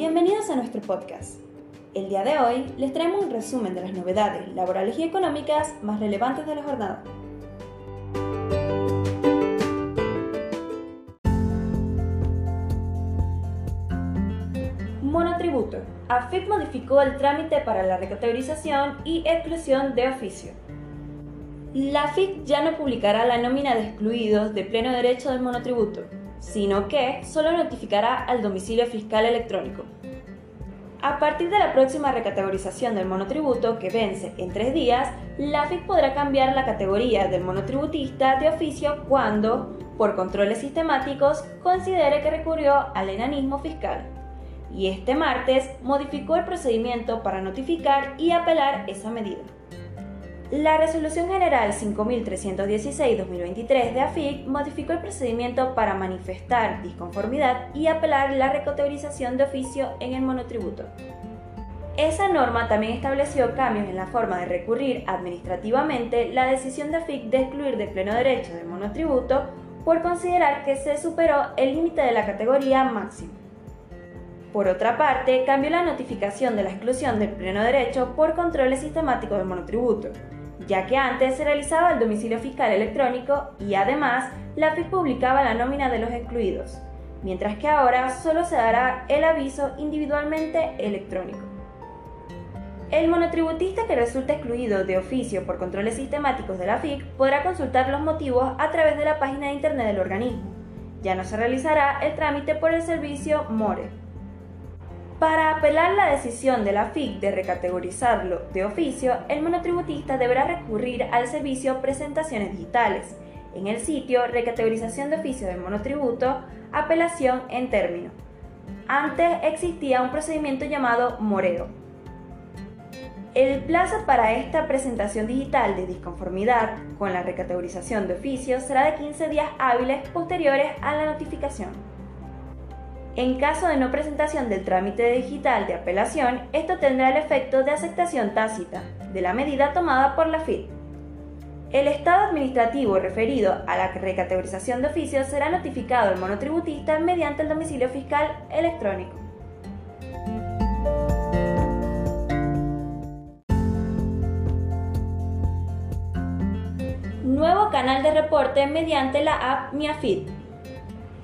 Bienvenidos a nuestro podcast. El día de hoy les traemos un resumen de las novedades laborales y económicas más relevantes de la jornada. Monotributo. AFIP modificó el trámite para la recategorización y exclusión de oficio. La AFIP ya no publicará la nómina de excluidos de pleno derecho del monotributo, sino que solo notificará al domicilio fiscal electrónico. A partir de la próxima recategorización del monotributo, que vence en tres días, la AFIP podrá cambiar la categoría del monotributista de oficio cuando, por controles sistemáticos, considere que recurrió al enanismo fiscal. Y este martes modificó el procedimiento para notificar y apelar esa medida. La Resolución General 5316-2023 de AFIC modificó el procedimiento para manifestar disconformidad y apelar la recategorización de oficio en el monotributo. Esa norma también estableció cambios en la forma de recurrir administrativamente la decisión de AFIC de excluir de pleno derecho del monotributo por considerar que se superó el límite de la categoría máximo. Por otra parte, cambió la notificación de la exclusión del pleno derecho por controles sistemáticos del monotributo ya que antes se realizaba el domicilio fiscal electrónico y además la FIC publicaba la nómina de los excluidos, mientras que ahora solo se dará el aviso individualmente electrónico. El monotributista que resulte excluido de oficio por controles sistemáticos de la FIC podrá consultar los motivos a través de la página de internet del organismo. Ya no se realizará el trámite por el servicio MORE. Para apelar la decisión de la FIC de recategorizarlo de oficio, el monotributista deberá recurrir al servicio Presentaciones Digitales en el sitio Recategorización de oficio del monotributo, apelación en término. Antes existía un procedimiento llamado moreo. El plazo para esta presentación digital de disconformidad con la recategorización de oficio será de 15 días hábiles posteriores a la notificación. En caso de no presentación del trámite digital de apelación, esto tendrá el efecto de aceptación tácita de la medida tomada por la FIT. El estado administrativo referido a la recategorización de oficios será notificado al monotributista mediante el domicilio fiscal electrónico. Nuevo canal de reporte mediante la app MiaFit.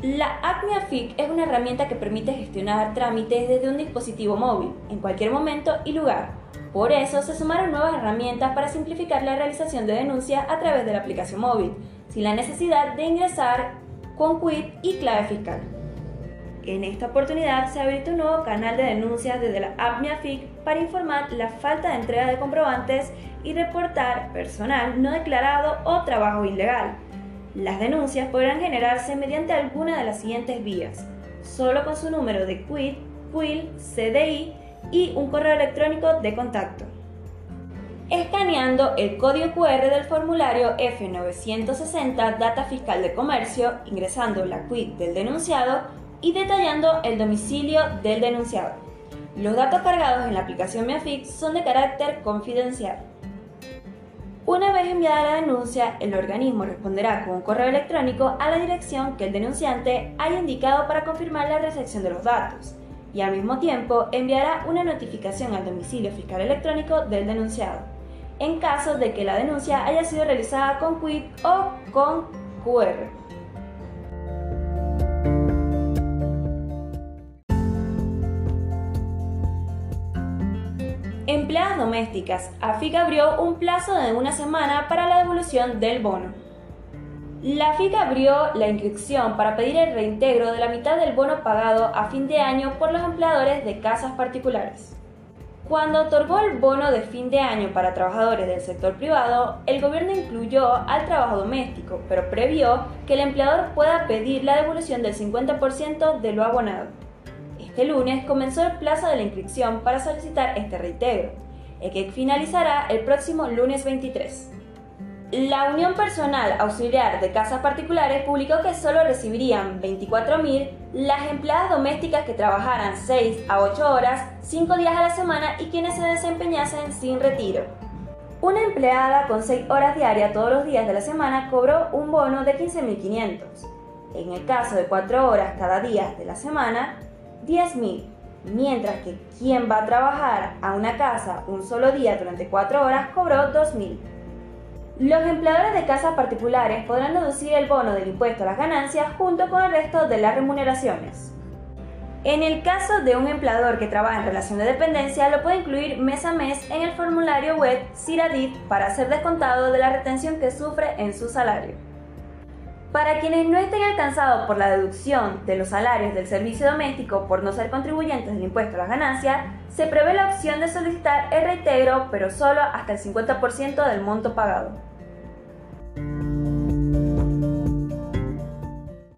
La ACMIA FIC es una herramienta que permite gestionar trámites desde un dispositivo móvil, en cualquier momento y lugar. Por eso se sumaron nuevas herramientas para simplificar la realización de denuncias a través de la aplicación móvil, sin la necesidad de ingresar con quit y clave fiscal. En esta oportunidad se habilita un nuevo canal de denuncias desde la app FIC para informar la falta de entrega de comprobantes y reportar personal no declarado o trabajo ilegal las denuncias podrán generarse mediante alguna de las siguientes vías, solo con su número de quit, quill, CDI y un correo electrónico de contacto. Escaneando el código QR del formulario F960 Data Fiscal de Comercio, ingresando la quit del denunciado y detallando el domicilio del denunciado. Los datos cargados en la aplicación MiaFix son de carácter confidencial. Una vez enviada la denuncia, el organismo responderá con un correo electrónico a la dirección que el denunciante haya indicado para confirmar la recepción de los datos y al mismo tiempo enviará una notificación al domicilio fiscal electrónico del denunciado, en caso de que la denuncia haya sido realizada con QUIC o con QR. Empleadas domésticas, AFIC abrió un plazo de una semana para la devolución del bono. La AFIC abrió la inscripción para pedir el reintegro de la mitad del bono pagado a fin de año por los empleadores de casas particulares. Cuando otorgó el bono de fin de año para trabajadores del sector privado, el gobierno incluyó al trabajo doméstico, pero previó que el empleador pueda pedir la devolución del 50% de lo abonado. Este lunes comenzó el plazo de la inscripción para solicitar este reintegro, que finalizará el próximo lunes 23. La Unión Personal Auxiliar de Casas Particulares publicó que solo recibirían 24.000 las empleadas domésticas que trabajaran 6 a 8 horas, 5 días a la semana y quienes se desempeñasen sin retiro. Una empleada con 6 horas diarias todos los días de la semana cobró un bono de 15.500. En el caso de 4 horas cada día de la semana, 10.000, mientras que quien va a trabajar a una casa un solo día durante 4 horas cobró 2.000. Los empleadores de casas particulares podrán deducir el bono del impuesto a las ganancias junto con el resto de las remuneraciones. En el caso de un empleador que trabaja en relación de dependencia, lo puede incluir mes a mes en el formulario web CIRADIT para ser descontado de la retención que sufre en su salario. Para quienes no estén alcanzados por la deducción de los salarios del servicio doméstico por no ser contribuyentes del impuesto a las ganancias, se prevé la opción de solicitar el reintegro, pero solo hasta el 50% del monto pagado.